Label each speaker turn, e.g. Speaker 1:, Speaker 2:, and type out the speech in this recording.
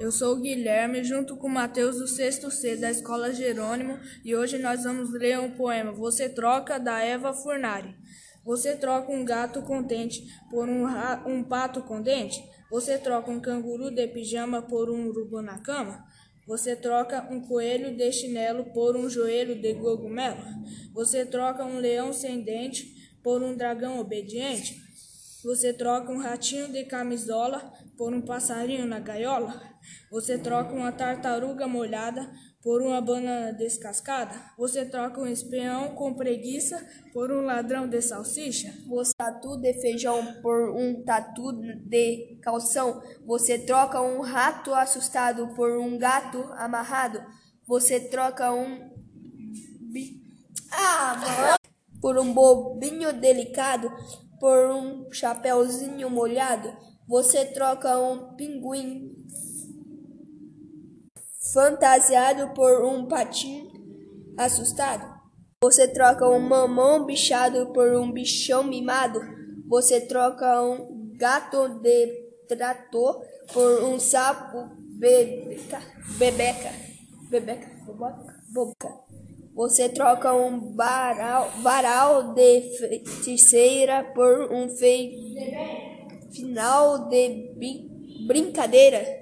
Speaker 1: Eu sou o Guilherme, junto com o Matheus do sexto C da Escola Jerônimo, e hoje nós vamos ler um poema Você Troca da Eva Furnari. Você troca um gato contente por um, um pato com dente? Você troca um canguru de pijama por um urubu na cama? Você troca um coelho de chinelo por um joelho de cogumelo? Você troca um leão sem dente por um dragão obediente? Você troca um ratinho de camisola por um passarinho na gaiola? Você troca uma tartaruga molhada por uma banana descascada? Você troca um espião com preguiça por um ladrão de salsicha?
Speaker 2: Você tatu de feijão por um tatu de calção? Você troca um rato assustado por um gato amarrado? Você troca um ah, por um bobinho delicado por um chapéuzinho molhado, você troca um pinguim fantasiado por um patinho assustado. Você troca um mamão bichado por um bichão mimado. Você troca um gato de trator por um sapo bebeca, bebeca, bebeca, boca. Você troca um varal, varal de feiticeira por um final de brincadeira.